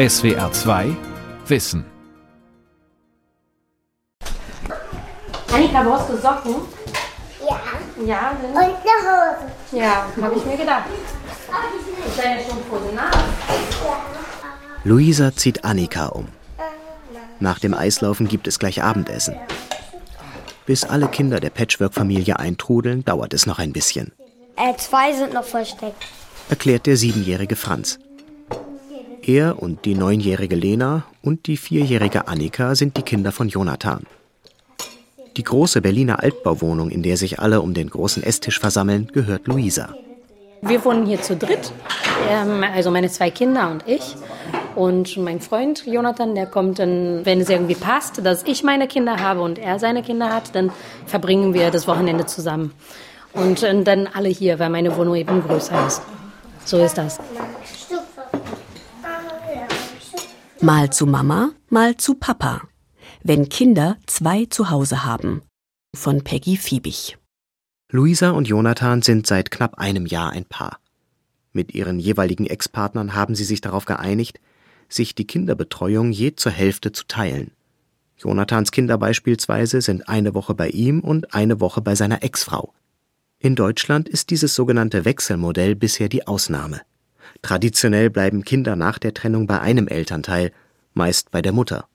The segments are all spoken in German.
SWR 2 Wissen. Annika, brauchst du Socken? Ja. Ja, Und eine Hose. ja, habe ich mir gedacht. Ist deine Strumpfhose nach? Luisa zieht Annika um. Nach dem Eislaufen gibt es gleich Abendessen. Bis alle Kinder der Patchwork-Familie eintrudeln, dauert es noch ein bisschen, Äh, zwei sind noch versteckt. erklärt der siebenjährige Franz. Er und die neunjährige Lena und die vierjährige Annika sind die Kinder von Jonathan. Die große Berliner Altbauwohnung, in der sich alle um den großen Esstisch versammeln, gehört Luisa. Wir wohnen hier zu dritt. Ähm, also meine zwei Kinder und ich. Und mein Freund Jonathan, der kommt dann, wenn es irgendwie passt, dass ich meine Kinder habe und er seine Kinder hat, dann verbringen wir das Wochenende zusammen. Und äh, dann alle hier, weil meine Wohnung eben größer ist. So ist das. Mal zu Mama, mal zu Papa. Wenn Kinder zwei zu Hause haben. Von Peggy Fiebig. Luisa und Jonathan sind seit knapp einem Jahr ein Paar. Mit ihren jeweiligen Ex-Partnern haben sie sich darauf geeinigt, sich die Kinderbetreuung je zur Hälfte zu teilen. Jonathans Kinder beispielsweise sind eine Woche bei ihm und eine Woche bei seiner Ex-Frau. In Deutschland ist dieses sogenannte Wechselmodell bisher die Ausnahme. Traditionell bleiben Kinder nach der Trennung bei einem Elternteil, meist bei der Mutter.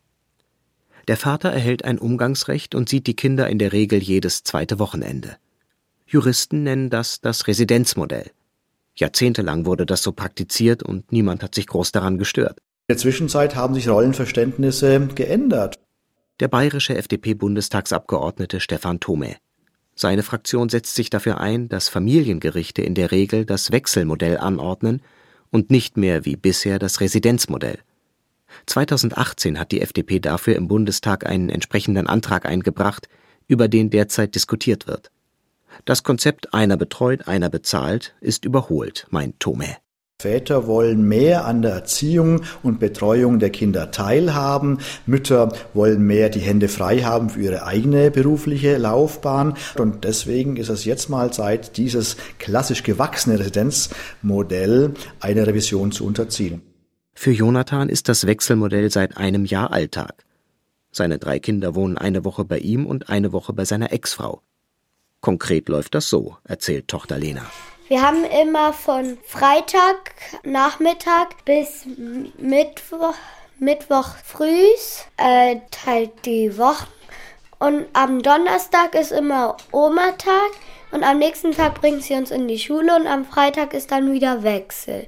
Der Vater erhält ein Umgangsrecht und sieht die Kinder in der Regel jedes zweite Wochenende. Juristen nennen das das Residenzmodell. Jahrzehntelang wurde das so praktiziert und niemand hat sich groß daran gestört. In der Zwischenzeit haben sich Rollenverständnisse geändert. Der bayerische FDP-Bundestagsabgeordnete Stefan Thome. Seine Fraktion setzt sich dafür ein, dass Familiengerichte in der Regel das Wechselmodell anordnen und nicht mehr wie bisher das Residenzmodell. 2018 hat die FDP dafür im Bundestag einen entsprechenden Antrag eingebracht, über den derzeit diskutiert wird. Das Konzept einer betreut, einer bezahlt ist überholt, meint Thome. Väter wollen mehr an der Erziehung und Betreuung der Kinder teilhaben. Mütter wollen mehr die Hände frei haben für ihre eigene berufliche Laufbahn. Und deswegen ist es jetzt mal Zeit, dieses klassisch gewachsene Residenzmodell einer Revision zu unterziehen. Für Jonathan ist das Wechselmodell seit einem Jahr Alltag. Seine drei Kinder wohnen eine Woche bei ihm und eine Woche bei seiner Ex-Frau. Konkret läuft das so, erzählt Tochter Lena. Wir haben immer von Freitag Nachmittag bis Mittwoch, Mittwoch frühs äh, halt die Wochen. Und am Donnerstag ist immer Oma-Tag und am nächsten Tag bringt sie uns in die Schule und am Freitag ist dann wieder Wechsel.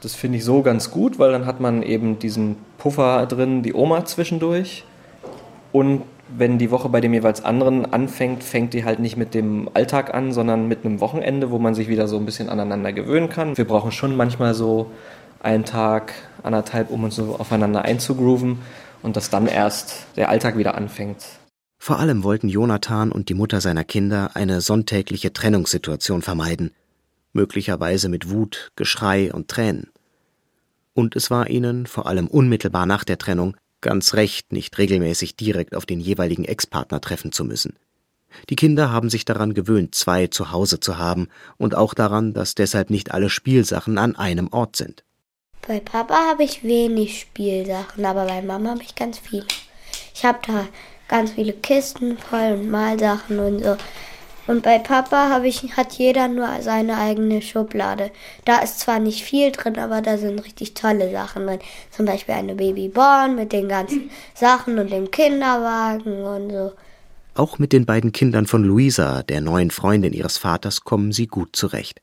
Das finde ich so ganz gut, weil dann hat man eben diesen Puffer drin, die Oma zwischendurch. Und wenn die Woche bei dem jeweils anderen anfängt, fängt die halt nicht mit dem Alltag an, sondern mit einem Wochenende, wo man sich wieder so ein bisschen aneinander gewöhnen kann. Wir brauchen schon manchmal so einen Tag, anderthalb, um uns so aufeinander einzugrooven und dass dann erst der Alltag wieder anfängt. Vor allem wollten Jonathan und die Mutter seiner Kinder eine sonntägliche Trennungssituation vermeiden, möglicherweise mit Wut, Geschrei und Tränen. Und es war ihnen, vor allem unmittelbar nach der Trennung, ganz recht, nicht regelmäßig direkt auf den jeweiligen Ex-Partner treffen zu müssen. Die Kinder haben sich daran gewöhnt, zwei zu Hause zu haben und auch daran, dass deshalb nicht alle Spielsachen an einem Ort sind. Bei Papa habe ich wenig Spielsachen, aber bei Mama habe ich ganz viele. Ich habe da ganz viele Kisten voll und Malsachen und so. Und bei Papa habe ich, hat jeder nur seine eigene Schublade. Da ist zwar nicht viel drin, aber da sind richtig tolle Sachen drin. Zum Beispiel eine Babyborn mit den ganzen Sachen und dem Kinderwagen und so. Auch mit den beiden Kindern von Luisa, der neuen Freundin ihres Vaters, kommen sie gut zurecht.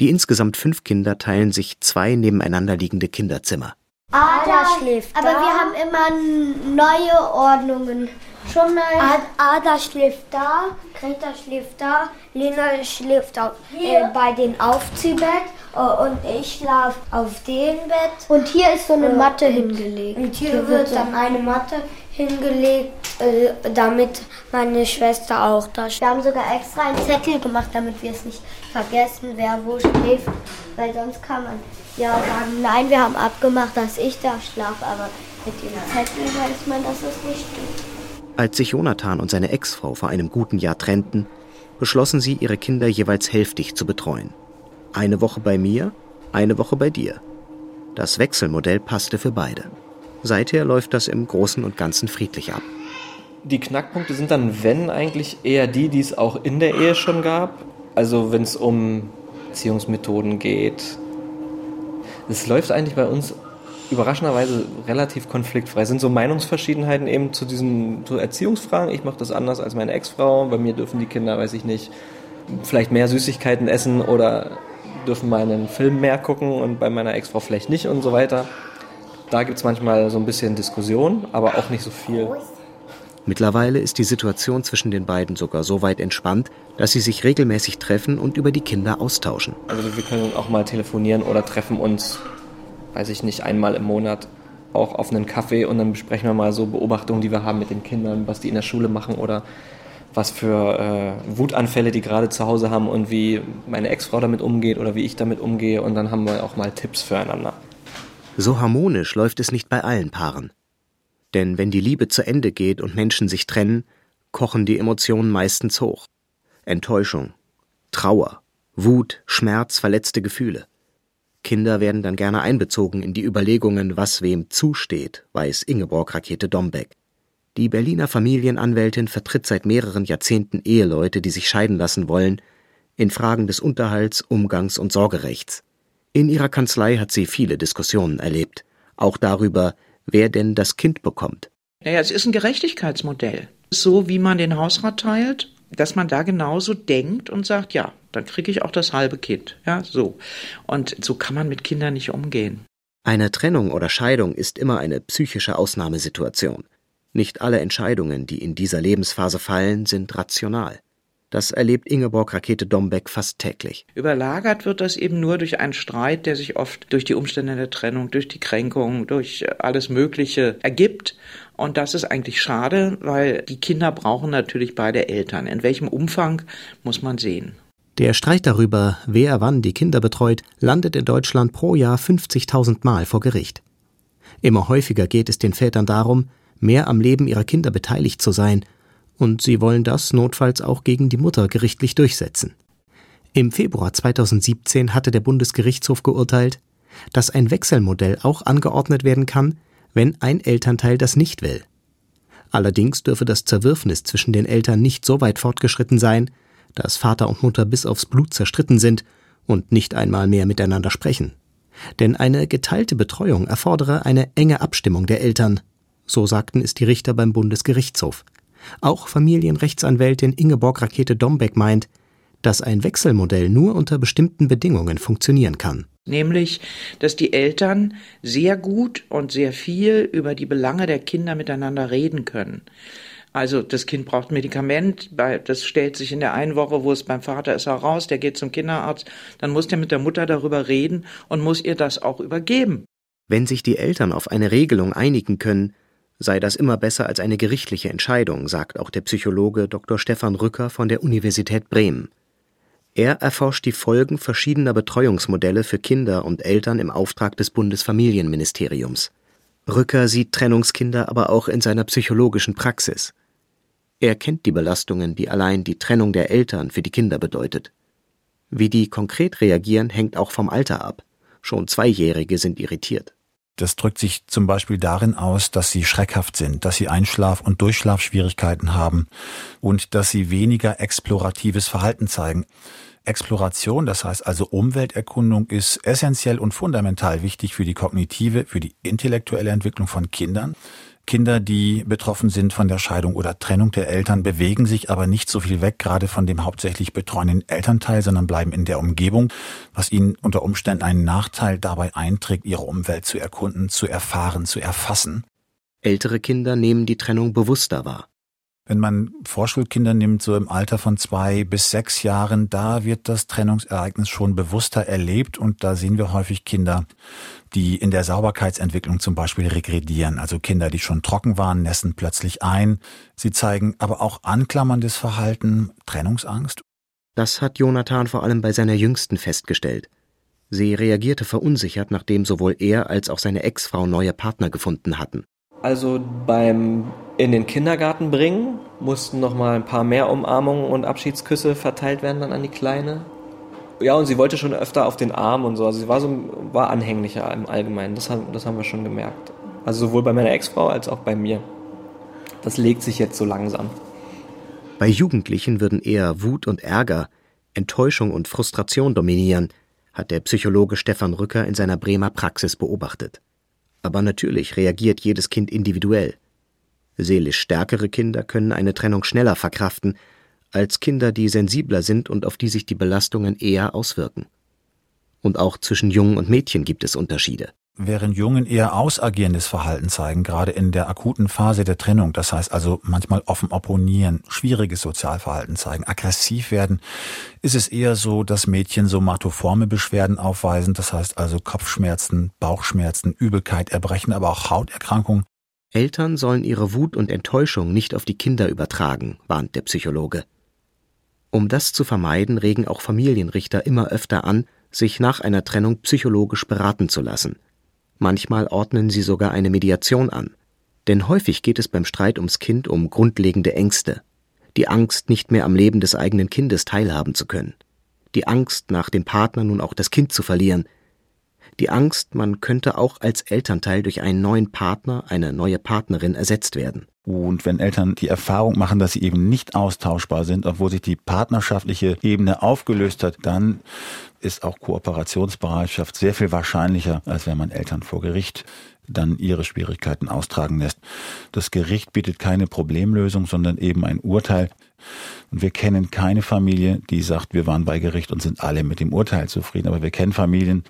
Die insgesamt fünf Kinder teilen sich zwei nebeneinander liegende Kinderzimmer. Ada schläft Aber wir haben immer neue Ordnungen. Schon mal. Ad Ada schläft da, Greta schläft da, Lena schläft auf, äh, bei den Aufziehbett äh, und ich schlafe auf dem Bett. Und hier ist so eine Matte hingelegt. Und hier, wird dann eine Matte hingelegt, äh, damit meine Schwester auch da schläft. Wir haben sogar extra einen Zettel gemacht, damit wir es nicht vergessen, wer wo schläft. Weil sonst kann man ja sagen, nein, wir haben abgemacht, dass ich da schlafe, aber mit dem Zettel weiß man, dass es nicht stimmt. Als sich Jonathan und seine Ex-Frau vor einem guten Jahr trennten, beschlossen sie, ihre Kinder jeweils hälftig zu betreuen. Eine Woche bei mir, eine Woche bei dir. Das Wechselmodell passte für beide. Seither läuft das im Großen und Ganzen friedlich ab. Die Knackpunkte sind dann, wenn eigentlich eher die, die es auch in der Ehe schon gab. Also wenn es um Erziehungsmethoden geht. Es läuft eigentlich bei uns überraschenderweise relativ konfliktfrei. Es sind so Meinungsverschiedenheiten eben zu diesen zu Erziehungsfragen. Ich mache das anders als meine Ex-Frau. Bei mir dürfen die Kinder, weiß ich nicht, vielleicht mehr Süßigkeiten essen oder dürfen mal einen Film mehr gucken und bei meiner Ex-Frau vielleicht nicht und so weiter. Da gibt es manchmal so ein bisschen Diskussion, aber auch nicht so viel. Mittlerweile ist die Situation zwischen den beiden sogar so weit entspannt, dass sie sich regelmäßig treffen und über die Kinder austauschen. Also wir können auch mal telefonieren oder treffen uns, weiß ich nicht, einmal im Monat auch auf einen Kaffee und dann besprechen wir mal so Beobachtungen, die wir haben mit den Kindern, was die in der Schule machen oder was für äh, Wutanfälle die gerade zu Hause haben und wie meine Ex-Frau damit umgeht oder wie ich damit umgehe und dann haben wir auch mal Tipps füreinander. So harmonisch läuft es nicht bei allen Paaren. Denn wenn die Liebe zu Ende geht und Menschen sich trennen, kochen die Emotionen meistens hoch. Enttäuschung, Trauer, Wut, Schmerz, verletzte Gefühle. Kinder werden dann gerne einbezogen in die Überlegungen, was wem zusteht, weiß Ingeborg Rakete Dombeck. Die Berliner Familienanwältin vertritt seit mehreren Jahrzehnten Eheleute, die sich scheiden lassen wollen, in Fragen des Unterhalts, Umgangs und Sorgerechts. In ihrer Kanzlei hat sie viele Diskussionen erlebt, auch darüber, wer denn das Kind bekommt. Naja, es ist ein Gerechtigkeitsmodell. So wie man den Hausrat teilt, dass man da genauso denkt und sagt, ja, dann kriege ich auch das halbe Kind. Ja, so. Und so kann man mit Kindern nicht umgehen. Eine Trennung oder Scheidung ist immer eine psychische Ausnahmesituation. Nicht alle Entscheidungen, die in dieser Lebensphase fallen, sind rational. Das erlebt Ingeborg Rakete Dombeck fast täglich. Überlagert wird das eben nur durch einen Streit, der sich oft durch die Umstände der Trennung, durch die Kränkung, durch alles Mögliche ergibt. Und das ist eigentlich schade, weil die Kinder brauchen natürlich beide Eltern. In welchem Umfang muss man sehen. Der Streit darüber, wer wann die Kinder betreut, landet in Deutschland pro Jahr 50.000 Mal vor Gericht. Immer häufiger geht es den Vätern darum, mehr am Leben ihrer Kinder beteiligt zu sein und sie wollen das notfalls auch gegen die Mutter gerichtlich durchsetzen. Im Februar 2017 hatte der Bundesgerichtshof geurteilt, dass ein Wechselmodell auch angeordnet werden kann, wenn ein Elternteil das nicht will. Allerdings dürfe das Zerwürfnis zwischen den Eltern nicht so weit fortgeschritten sein, dass Vater und Mutter bis aufs Blut zerstritten sind und nicht einmal mehr miteinander sprechen. Denn eine geteilte Betreuung erfordere eine enge Abstimmung der Eltern, so sagten es die Richter beim Bundesgerichtshof. Auch Familienrechtsanwältin Ingeborg Rakete Dombeck meint, dass ein Wechselmodell nur unter bestimmten Bedingungen funktionieren kann. Nämlich, dass die Eltern sehr gut und sehr viel über die Belange der Kinder miteinander reden können. Also das Kind braucht Medikament, das stellt sich in der einen Woche, wo es beim Vater ist, heraus, der geht zum Kinderarzt, dann muss der mit der Mutter darüber reden und muss ihr das auch übergeben. Wenn sich die Eltern auf eine Regelung einigen können, sei das immer besser als eine gerichtliche Entscheidung, sagt auch der Psychologe Dr. Stefan Rücker von der Universität Bremen. Er erforscht die Folgen verschiedener Betreuungsmodelle für Kinder und Eltern im Auftrag des Bundesfamilienministeriums. Rücker sieht Trennungskinder aber auch in seiner psychologischen Praxis. Er kennt die Belastungen, die allein die Trennung der Eltern für die Kinder bedeutet. Wie die konkret reagieren, hängt auch vom Alter ab. Schon Zweijährige sind irritiert. Das drückt sich zum Beispiel darin aus, dass sie schreckhaft sind, dass sie Einschlaf- und Durchschlafschwierigkeiten haben und dass sie weniger exploratives Verhalten zeigen. Exploration, das heißt also Umwelterkundung, ist essentiell und fundamental wichtig für die kognitive, für die intellektuelle Entwicklung von Kindern. Kinder, die betroffen sind von der Scheidung oder Trennung der Eltern, bewegen sich aber nicht so viel weg, gerade von dem hauptsächlich betreuenden Elternteil, sondern bleiben in der Umgebung, was ihnen unter Umständen einen Nachteil dabei einträgt, ihre Umwelt zu erkunden, zu erfahren, zu erfassen. Ältere Kinder nehmen die Trennung bewusster wahr. Wenn man Vorschulkinder nimmt, so im Alter von zwei bis sechs Jahren, da wird das Trennungsereignis schon bewusster erlebt und da sehen wir häufig Kinder, die in der Sauberkeitsentwicklung zum Beispiel regredieren. Also Kinder, die schon trocken waren, nässen plötzlich ein. Sie zeigen aber auch anklammerndes Verhalten, Trennungsangst. Das hat Jonathan vor allem bei seiner Jüngsten festgestellt. Sie reagierte verunsichert, nachdem sowohl er als auch seine Ex-Frau neue Partner gefunden hatten. Also beim in den Kindergarten bringen mussten noch mal ein paar mehr Umarmungen und Abschiedsküsse verteilt werden dann an die Kleine. Ja, und sie wollte schon öfter auf den Arm und so. Also sie war so war anhänglicher im Allgemeinen. Das haben, das haben wir schon gemerkt. Also sowohl bei meiner Ex-Frau als auch bei mir. Das legt sich jetzt so langsam. Bei Jugendlichen würden eher Wut und Ärger, Enttäuschung und Frustration dominieren, hat der Psychologe Stefan Rücker in seiner Bremer Praxis beobachtet. Aber natürlich reagiert jedes Kind individuell. Seelisch stärkere Kinder können eine Trennung schneller verkraften als Kinder, die sensibler sind und auf die sich die Belastungen eher auswirken. Und auch zwischen Jungen und Mädchen gibt es Unterschiede während Jungen eher ausagierendes Verhalten zeigen, gerade in der akuten Phase der Trennung. Das heißt also manchmal offen opponieren, schwieriges Sozialverhalten zeigen, aggressiv werden, ist es eher so, dass Mädchen somatoforme Beschwerden aufweisen. Das heißt also Kopfschmerzen, Bauchschmerzen, Übelkeit, Erbrechen, aber auch Hauterkrankungen. Eltern sollen ihre Wut und Enttäuschung nicht auf die Kinder übertragen, warnt der Psychologe. Um das zu vermeiden, regen auch Familienrichter immer öfter an, sich nach einer Trennung psychologisch beraten zu lassen – Manchmal ordnen sie sogar eine Mediation an. Denn häufig geht es beim Streit ums Kind um grundlegende Ängste. Die Angst, nicht mehr am Leben des eigenen Kindes teilhaben zu können. Die Angst, nach dem Partner nun auch das Kind zu verlieren. Die Angst, man könnte auch als Elternteil durch einen neuen Partner, eine neue Partnerin ersetzt werden. Und wenn Eltern die Erfahrung machen, dass sie eben nicht austauschbar sind, obwohl sich die partnerschaftliche Ebene aufgelöst hat, dann ist auch Kooperationsbereitschaft sehr viel wahrscheinlicher, als wenn man Eltern vor Gericht dann ihre Schwierigkeiten austragen lässt. Das Gericht bietet keine Problemlösung, sondern eben ein Urteil. Und wir kennen keine Familie, die sagt, wir waren bei Gericht und sind alle mit dem Urteil zufrieden. Aber wir kennen Familien,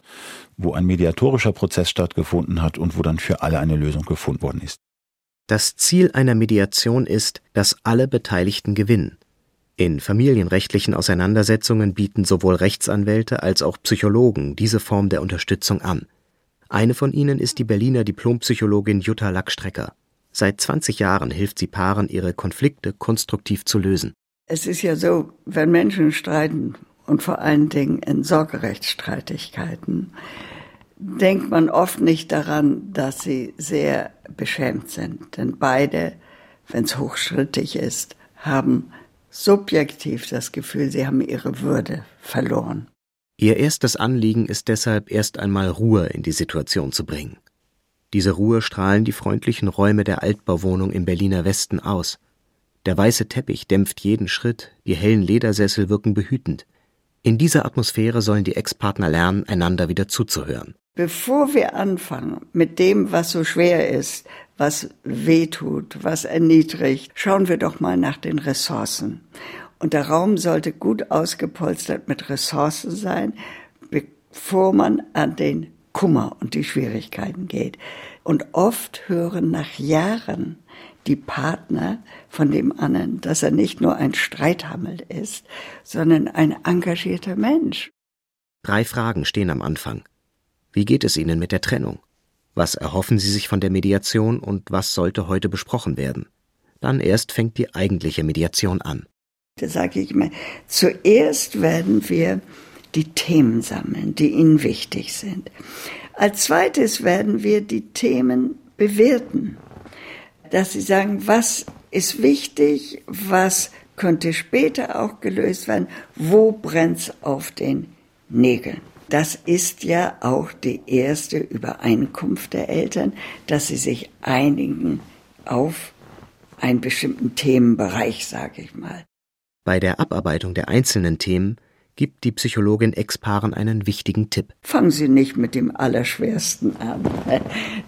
wo ein mediatorischer Prozess stattgefunden hat und wo dann für alle eine Lösung gefunden worden ist. Das Ziel einer Mediation ist, dass alle Beteiligten gewinnen. In familienrechtlichen Auseinandersetzungen bieten sowohl Rechtsanwälte als auch Psychologen diese Form der Unterstützung an. Eine von ihnen ist die Berliner Diplompsychologin Jutta Lackstrecker. Seit 20 Jahren hilft sie Paaren, ihre Konflikte konstruktiv zu lösen. Es ist ja so, wenn Menschen streiten und vor allen Dingen in Sorgerechtsstreitigkeiten, denkt man oft nicht daran, dass sie sehr beschämt sind. Denn beide, wenn es hochschrittig ist, haben subjektiv das Gefühl, sie haben ihre Würde verloren. Ihr erstes Anliegen ist deshalb erst einmal Ruhe in die Situation zu bringen. Diese Ruhe strahlen die freundlichen Räume der Altbauwohnung im Berliner Westen aus. Der weiße Teppich dämpft jeden Schritt, die hellen Ledersessel wirken behütend. In dieser Atmosphäre sollen die Ex-Partner lernen, einander wieder zuzuhören. Bevor wir anfangen mit dem, was so schwer ist, was wehtut, was erniedrigt, schauen wir doch mal nach den Ressourcen. Und der Raum sollte gut ausgepolstert mit Ressourcen sein, bevor man an den Kummer und die Schwierigkeiten geht. Und oft hören nach Jahren die Partner von dem anderen, dass er nicht nur ein Streithammel ist, sondern ein engagierter Mensch. Drei Fragen stehen am Anfang. Wie geht es Ihnen mit der Trennung? Was erhoffen Sie sich von der Mediation und was sollte heute besprochen werden? Dann erst fängt die eigentliche Mediation an. Da sage ich immer, zuerst werden wir die Themen sammeln, die Ihnen wichtig sind. Als zweites werden wir die Themen bewerten, dass Sie sagen, was ist wichtig, was könnte später auch gelöst werden, wo brennt es auf den Nägeln. Das ist ja auch die erste Übereinkunft der Eltern, dass sie sich einigen auf einen bestimmten Themenbereich, sage ich mal. Bei der Abarbeitung der einzelnen Themen gibt die Psychologin Ex-Paaren einen wichtigen Tipp. Fangen Sie nicht mit dem Allerschwersten an.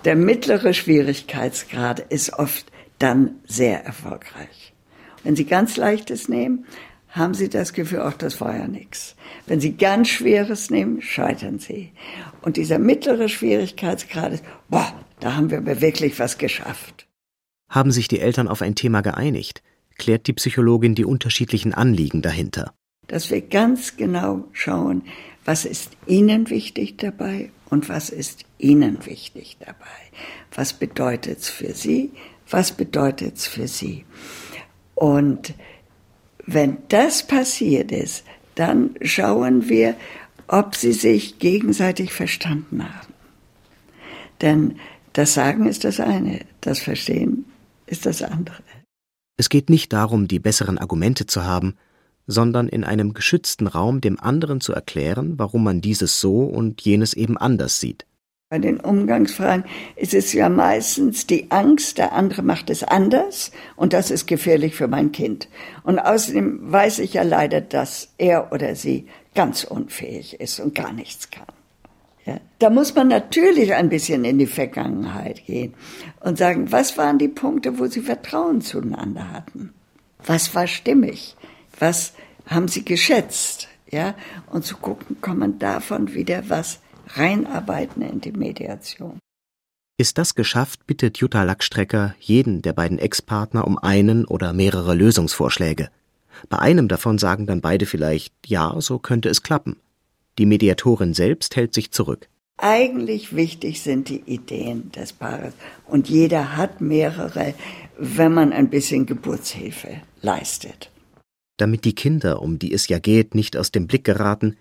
Der mittlere Schwierigkeitsgrad ist oft dann sehr erfolgreich. Wenn Sie ganz Leichtes nehmen, haben Sie das Gefühl, ach, das war ja nichts. Wenn Sie ganz Schweres nehmen, scheitern Sie. Und dieser mittlere Schwierigkeitsgrad ist, boah, da haben wir aber wirklich was geschafft. Haben sich die Eltern auf ein Thema geeinigt, klärt die Psychologin die unterschiedlichen Anliegen dahinter. Dass wir ganz genau schauen, was ist Ihnen wichtig dabei und was ist Ihnen wichtig dabei. Was bedeutet es für Sie? Was bedeutet es für Sie? Und wenn das passiert ist, dann schauen wir, ob sie sich gegenseitig verstanden haben. Denn das Sagen ist das eine, das Verstehen ist das andere. Es geht nicht darum, die besseren Argumente zu haben, sondern in einem geschützten Raum dem anderen zu erklären, warum man dieses so und jenes eben anders sieht. Bei den Umgangsfragen ist es ja meistens die Angst, der andere macht es anders und das ist gefährlich für mein Kind. Und außerdem weiß ich ja leider, dass er oder sie ganz unfähig ist und gar nichts kann. Ja, da muss man natürlich ein bisschen in die Vergangenheit gehen und sagen, was waren die Punkte, wo sie Vertrauen zueinander hatten? Was war stimmig? Was haben sie geschätzt? Ja, und zu gucken, kann man davon wieder was reinarbeiten in die Mediation. Ist das geschafft, bittet Jutta Lackstrecker jeden der beiden Ex-Partner um einen oder mehrere Lösungsvorschläge. Bei einem davon sagen dann beide vielleicht, ja, so könnte es klappen. Die Mediatorin selbst hält sich zurück. Eigentlich wichtig sind die Ideen des Paares und jeder hat mehrere, wenn man ein bisschen Geburtshilfe leistet. Damit die Kinder, um die es ja geht, nicht aus dem Blick geraten,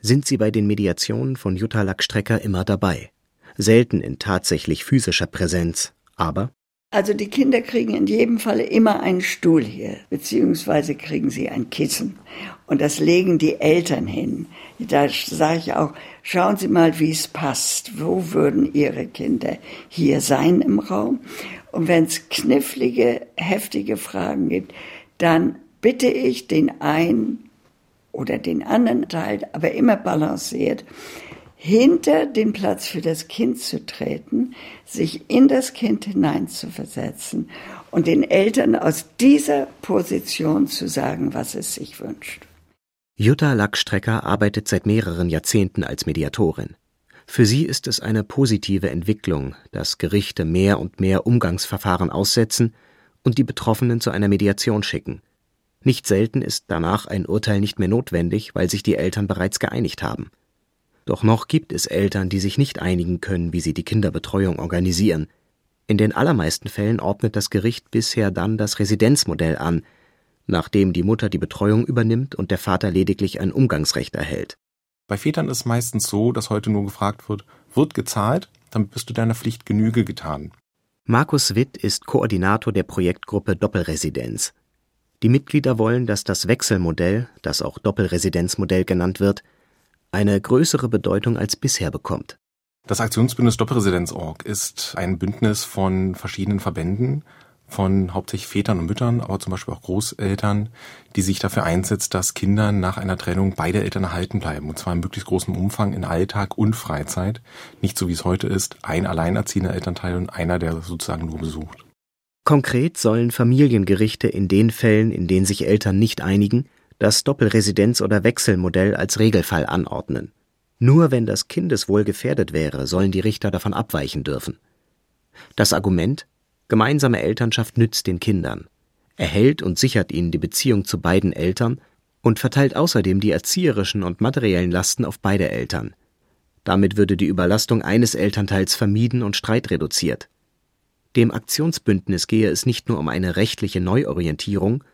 sind sie bei den Mediationen von Jutta Lackstrecker immer dabei. Selten in tatsächlich physischer Präsenz, aber also die Kinder kriegen in jedem Falle immer einen Stuhl hier, beziehungsweise kriegen sie ein Kissen. Und das legen die Eltern hin. Da sage ich auch, schauen Sie mal, wie es passt. Wo würden Ihre Kinder hier sein im Raum? Und wenn es knifflige, heftige Fragen gibt, dann bitte ich den einen oder den anderen Teil, aber immer balanciert, hinter den Platz für das Kind zu treten, sich in das Kind hineinzuversetzen und den Eltern aus dieser Position zu sagen, was es sich wünscht. Jutta Lackstrecker arbeitet seit mehreren Jahrzehnten als Mediatorin. Für sie ist es eine positive Entwicklung, dass Gerichte mehr und mehr Umgangsverfahren aussetzen und die Betroffenen zu einer Mediation schicken. Nicht selten ist danach ein Urteil nicht mehr notwendig, weil sich die Eltern bereits geeinigt haben. Doch noch gibt es Eltern, die sich nicht einigen können, wie sie die Kinderbetreuung organisieren. In den allermeisten Fällen ordnet das Gericht bisher dann das Residenzmodell an, nachdem die Mutter die Betreuung übernimmt und der Vater lediglich ein Umgangsrecht erhält. Bei Vätern ist es meistens so, dass heute nur gefragt wird, wird gezahlt, dann bist du deiner Pflicht Genüge getan. Markus Witt ist Koordinator der Projektgruppe Doppelresidenz. Die Mitglieder wollen, dass das Wechselmodell, das auch Doppelresidenzmodell genannt wird, eine größere Bedeutung als bisher bekommt. Das Aktionsbündnis Doppelresidenz.org ist ein Bündnis von verschiedenen Verbänden, von hauptsächlich Vätern und Müttern, aber zum Beispiel auch Großeltern, die sich dafür einsetzt, dass Kinder nach einer Trennung beide Eltern erhalten bleiben. Und zwar in möglichst großem Umfang in Alltag und Freizeit. Nicht so wie es heute ist, ein alleinerziehender Elternteil und einer, der sozusagen nur besucht. Konkret sollen Familiengerichte in den Fällen, in denen sich Eltern nicht einigen, das Doppelresidenz- oder Wechselmodell als Regelfall anordnen. Nur wenn das Kindeswohl gefährdet wäre, sollen die Richter davon abweichen dürfen. Das Argument Gemeinsame Elternschaft nützt den Kindern, erhält und sichert ihnen die Beziehung zu beiden Eltern und verteilt außerdem die erzieherischen und materiellen Lasten auf beide Eltern. Damit würde die Überlastung eines Elternteils vermieden und Streit reduziert. Dem Aktionsbündnis gehe es nicht nur um eine rechtliche Neuorientierung,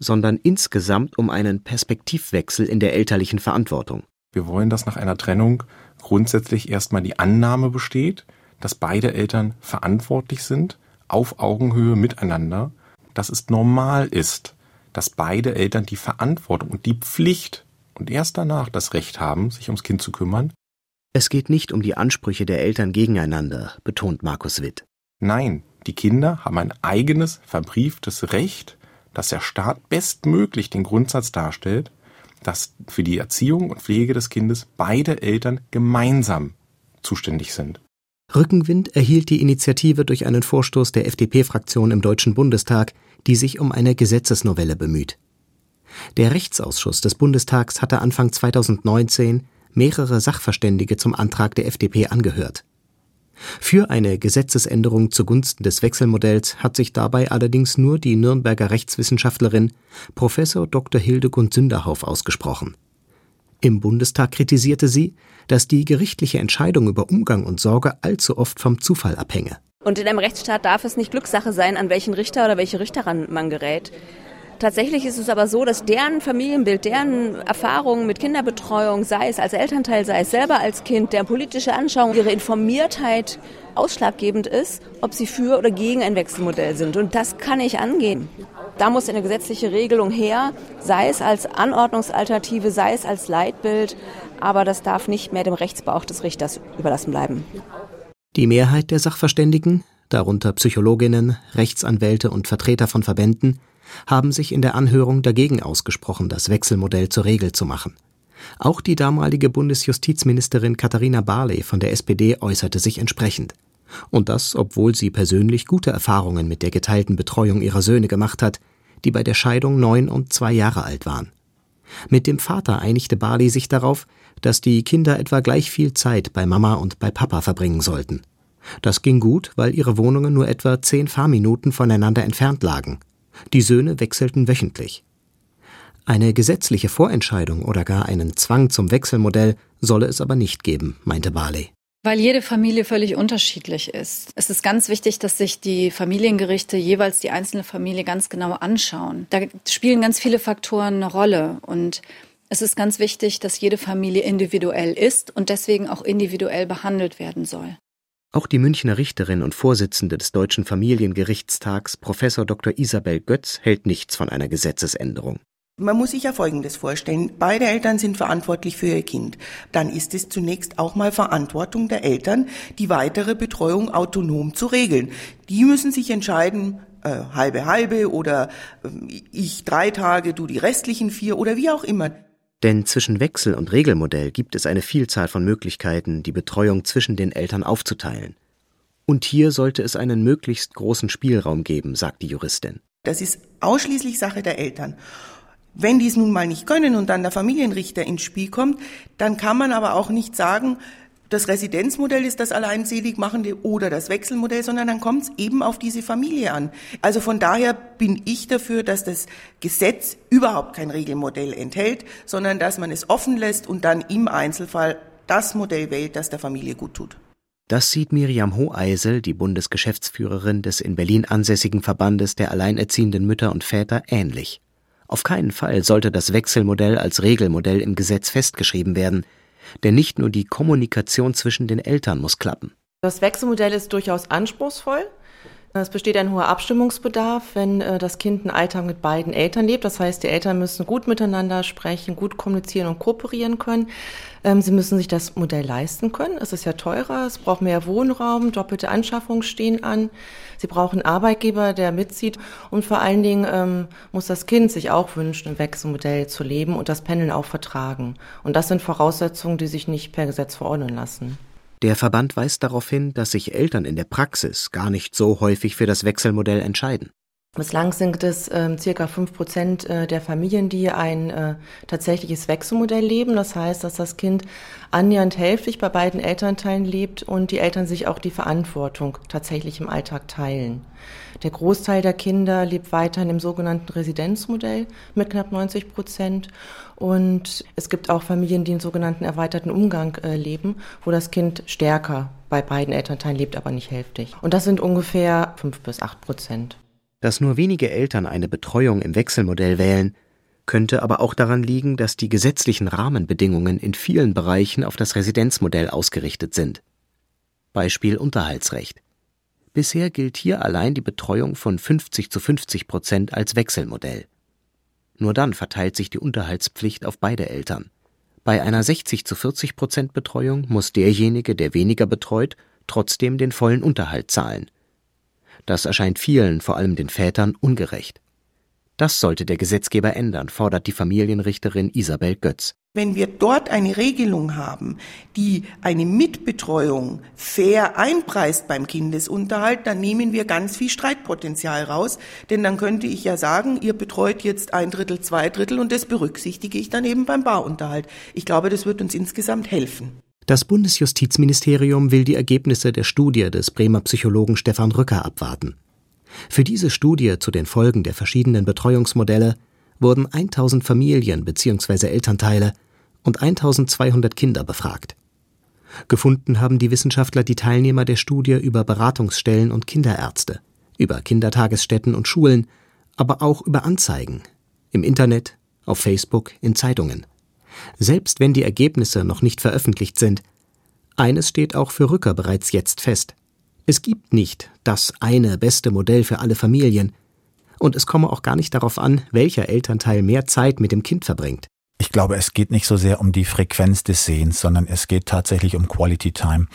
sondern insgesamt um einen Perspektivwechsel in der elterlichen Verantwortung. Wir wollen, dass nach einer Trennung grundsätzlich erstmal die Annahme besteht, dass beide Eltern verantwortlich sind, auf Augenhöhe miteinander, dass es normal ist, dass beide Eltern die Verantwortung und die Pflicht und erst danach das Recht haben, sich ums Kind zu kümmern. Es geht nicht um die Ansprüche der Eltern gegeneinander, betont Markus Witt. Nein, die Kinder haben ein eigenes, verbrieftes Recht, dass der Staat bestmöglich den Grundsatz darstellt, dass für die Erziehung und Pflege des Kindes beide Eltern gemeinsam zuständig sind. Rückenwind erhielt die Initiative durch einen Vorstoß der FDP-Fraktion im Deutschen Bundestag, die sich um eine Gesetzesnovelle bemüht. Der Rechtsausschuss des Bundestags hatte Anfang 2019 mehrere Sachverständige zum Antrag der FDP angehört. Für eine Gesetzesänderung zugunsten des Wechselmodells hat sich dabei allerdings nur die Nürnberger Rechtswissenschaftlerin Professor Dr. Hildegund Sünderhauf ausgesprochen. Im Bundestag kritisierte sie, dass die gerichtliche Entscheidung über Umgang und Sorge allzu oft vom Zufall abhänge. Und in einem Rechtsstaat darf es nicht Glückssache sein, an welchen Richter oder welche Richterin man gerät. Tatsächlich ist es aber so, dass deren Familienbild, deren Erfahrungen mit Kinderbetreuung, sei es als Elternteil, sei es selber als Kind, der politische Anschauung, ihre Informiertheit ausschlaggebend ist, ob sie für oder gegen ein Wechselmodell sind. Und das kann ich angehen. Da muss eine gesetzliche Regelung her, sei es als Anordnungsalternative, sei es als Leitbild, aber das darf nicht mehr dem Rechtsbauch des Richters überlassen bleiben. Die Mehrheit der Sachverständigen, darunter Psychologinnen, Rechtsanwälte und Vertreter von Verbänden, haben sich in der Anhörung dagegen ausgesprochen, das Wechselmodell zur Regel zu machen. Auch die damalige Bundesjustizministerin Katharina Barley von der SPD äußerte sich entsprechend. Und das, obwohl sie persönlich gute Erfahrungen mit der geteilten Betreuung ihrer Söhne gemacht hat, die bei der Scheidung neun und zwei Jahre alt waren. Mit dem Vater einigte Barley sich darauf, dass die Kinder etwa gleich viel Zeit bei Mama und bei Papa verbringen sollten. Das ging gut, weil ihre Wohnungen nur etwa zehn Fahrminuten voneinander entfernt lagen. Die Söhne wechselten wöchentlich. Eine gesetzliche Vorentscheidung oder gar einen Zwang zum Wechselmodell solle es aber nicht geben, meinte Barley. Weil jede Familie völlig unterschiedlich ist. Es ist ganz wichtig, dass sich die Familiengerichte jeweils die einzelne Familie ganz genau anschauen. Da spielen ganz viele Faktoren eine Rolle und es ist ganz wichtig, dass jede Familie individuell ist und deswegen auch individuell behandelt werden soll. Auch die Münchner Richterin und Vorsitzende des Deutschen Familiengerichtstags, Professor Dr. Isabel Götz, hält nichts von einer Gesetzesänderung. Man muss sich ja Folgendes vorstellen. Beide Eltern sind verantwortlich für ihr Kind. Dann ist es zunächst auch mal Verantwortung der Eltern, die weitere Betreuung autonom zu regeln. Die müssen sich entscheiden, äh, halbe halbe oder äh, ich drei Tage, du die restlichen vier oder wie auch immer. Denn zwischen Wechsel- und Regelmodell gibt es eine Vielzahl von Möglichkeiten, die Betreuung zwischen den Eltern aufzuteilen. Und hier sollte es einen möglichst großen Spielraum geben, sagt die Juristin. Das ist ausschließlich Sache der Eltern. Wenn die es nun mal nicht können und dann der Familienrichter ins Spiel kommt, dann kann man aber auch nicht sagen, das Residenzmodell ist das Alleinseligmachende oder das Wechselmodell, sondern dann kommt es eben auf diese Familie an. Also von daher bin ich dafür, dass das Gesetz überhaupt kein Regelmodell enthält, sondern dass man es offen lässt und dann im Einzelfall das Modell wählt, das der Familie gut tut. Das sieht Miriam Hoheisel, die Bundesgeschäftsführerin des in Berlin ansässigen Verbandes der alleinerziehenden Mütter und Väter, ähnlich. Auf keinen Fall sollte das Wechselmodell als Regelmodell im Gesetz festgeschrieben werden – denn nicht nur die Kommunikation zwischen den Eltern muss klappen. Das Wechselmodell ist durchaus anspruchsvoll. Es besteht ein hoher Abstimmungsbedarf, wenn äh, das Kind einen Alltag mit beiden Eltern lebt. Das heißt, die Eltern müssen gut miteinander sprechen, gut kommunizieren und kooperieren können. Ähm, sie müssen sich das Modell leisten können. Es ist ja teurer, es braucht mehr Wohnraum, doppelte Anschaffungen stehen an. Sie brauchen einen Arbeitgeber, der mitzieht. Und vor allen Dingen ähm, muss das Kind sich auch wünschen, im Wechselmodell zu leben und das Pendeln auch vertragen. Und das sind Voraussetzungen, die sich nicht per Gesetz verordnen lassen. Der Verband weist darauf hin, dass sich Eltern in der Praxis gar nicht so häufig für das Wechselmodell entscheiden. Bislang sind es äh, circa fünf Prozent äh, der Familien, die ein äh, tatsächliches Wechselmodell leben. Das heißt, dass das Kind annähernd hälftig bei beiden Elternteilen lebt und die Eltern sich auch die Verantwortung tatsächlich im Alltag teilen. Der Großteil der Kinder lebt weiterhin im sogenannten Residenzmodell mit knapp 90 Prozent. Und es gibt auch Familien, die einen sogenannten erweiterten Umgang äh, leben, wo das Kind stärker bei beiden Elternteilen lebt, aber nicht hälftig. Und das sind ungefähr fünf bis acht Prozent. Dass nur wenige Eltern eine Betreuung im Wechselmodell wählen, könnte aber auch daran liegen, dass die gesetzlichen Rahmenbedingungen in vielen Bereichen auf das Residenzmodell ausgerichtet sind. Beispiel Unterhaltsrecht. Bisher gilt hier allein die Betreuung von 50 zu 50 Prozent als Wechselmodell. Nur dann verteilt sich die Unterhaltspflicht auf beide Eltern. Bei einer 60 zu 40 Prozent Betreuung muss derjenige, der weniger betreut, trotzdem den vollen Unterhalt zahlen. Das erscheint vielen, vor allem den Vätern, ungerecht. Das sollte der Gesetzgeber ändern, fordert die Familienrichterin Isabel Götz. Wenn wir dort eine Regelung haben, die eine Mitbetreuung fair einpreist beim Kindesunterhalt, dann nehmen wir ganz viel Streitpotenzial raus. Denn dann könnte ich ja sagen, ihr betreut jetzt ein Drittel, zwei Drittel und das berücksichtige ich dann eben beim Barunterhalt. Ich glaube, das wird uns insgesamt helfen. Das Bundesjustizministerium will die Ergebnisse der Studie des Bremer Psychologen Stefan Rücker abwarten. Für diese Studie zu den Folgen der verschiedenen Betreuungsmodelle wurden 1000 Familien bzw. Elternteile und 1200 Kinder befragt. Gefunden haben die Wissenschaftler die Teilnehmer der Studie über Beratungsstellen und Kinderärzte, über Kindertagesstätten und Schulen, aber auch über Anzeigen, im Internet, auf Facebook, in Zeitungen. Selbst wenn die Ergebnisse noch nicht veröffentlicht sind, eines steht auch für Rücker bereits jetzt fest. Es gibt nicht das eine beste Modell für alle Familien, und es komme auch gar nicht darauf an, welcher Elternteil mehr Zeit mit dem Kind verbringt. Ich glaube, es geht nicht so sehr um die Frequenz des Sehens, sondern es geht tatsächlich um Quality Time.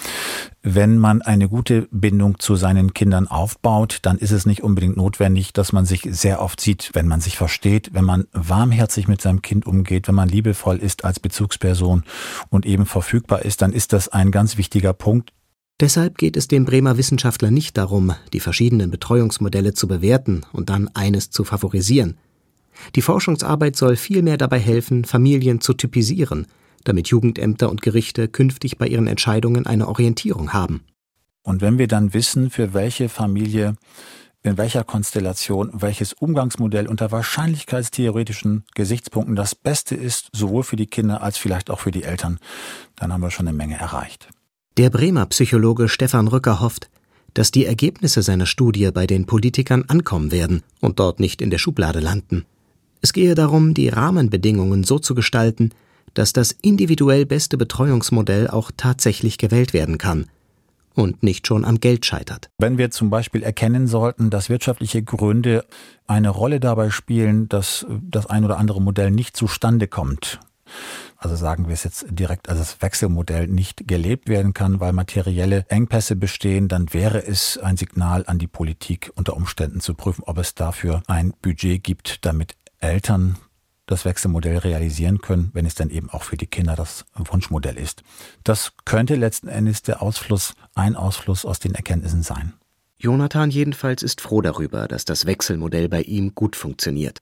Wenn man eine gute Bindung zu seinen Kindern aufbaut, dann ist es nicht unbedingt notwendig, dass man sich sehr oft sieht, wenn man sich versteht, wenn man warmherzig mit seinem Kind umgeht, wenn man liebevoll ist als Bezugsperson und eben verfügbar ist, dann ist das ein ganz wichtiger Punkt. Deshalb geht es dem Bremer Wissenschaftler nicht darum, die verschiedenen Betreuungsmodelle zu bewerten und dann eines zu favorisieren. Die Forschungsarbeit soll vielmehr dabei helfen, Familien zu typisieren, damit Jugendämter und Gerichte künftig bei ihren Entscheidungen eine Orientierung haben. Und wenn wir dann wissen, für welche Familie, in welcher Konstellation, welches Umgangsmodell unter wahrscheinlichkeitstheoretischen Gesichtspunkten das Beste ist, sowohl für die Kinder als vielleicht auch für die Eltern, dann haben wir schon eine Menge erreicht. Der Bremer Psychologe Stefan Rücker hofft, dass die Ergebnisse seiner Studie bei den Politikern ankommen werden und dort nicht in der Schublade landen. Es gehe darum, die Rahmenbedingungen so zu gestalten, dass das individuell beste Betreuungsmodell auch tatsächlich gewählt werden kann und nicht schon am Geld scheitert. Wenn wir zum Beispiel erkennen sollten, dass wirtschaftliche Gründe eine Rolle dabei spielen, dass das ein oder andere Modell nicht zustande kommt, also sagen wir es jetzt direkt, also das Wechselmodell nicht gelebt werden kann, weil materielle Engpässe bestehen, dann wäre es ein Signal an die Politik unter Umständen zu prüfen, ob es dafür ein Budget gibt, damit Eltern das Wechselmodell realisieren können, wenn es dann eben auch für die Kinder das Wunschmodell ist. Das könnte letzten Endes der Ausfluss, ein Ausfluss aus den Erkenntnissen sein. Jonathan jedenfalls ist froh darüber, dass das Wechselmodell bei ihm gut funktioniert.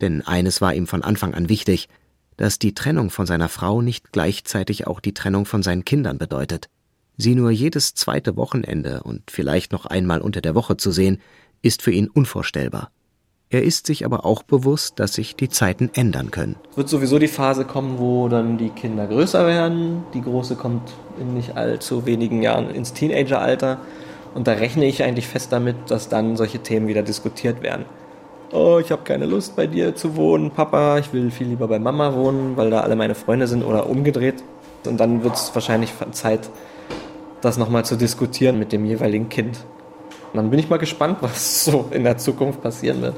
Denn eines war ihm von Anfang an wichtig, dass die Trennung von seiner Frau nicht gleichzeitig auch die Trennung von seinen Kindern bedeutet. Sie nur jedes zweite Wochenende und vielleicht noch einmal unter der Woche zu sehen, ist für ihn unvorstellbar. Er ist sich aber auch bewusst, dass sich die Zeiten ändern können. Es wird sowieso die Phase kommen, wo dann die Kinder größer werden. Die große kommt in nicht allzu wenigen Jahren ins Teenageralter. Und da rechne ich eigentlich fest damit, dass dann solche Themen wieder diskutiert werden. Oh, ich habe keine Lust bei dir zu wohnen, Papa, ich will viel lieber bei Mama wohnen, weil da alle meine Freunde sind oder umgedreht. Und dann wird es wahrscheinlich Zeit, das nochmal zu diskutieren mit dem jeweiligen Kind. Und dann bin ich mal gespannt, was so in der Zukunft passieren wird.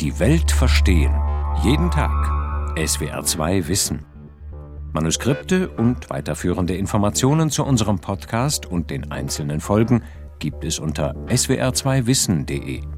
Die Welt verstehen. Jeden Tag. SWR2 Wissen. Manuskripte und weiterführende Informationen zu unserem Podcast und den einzelnen Folgen gibt es unter swr2wissen.de.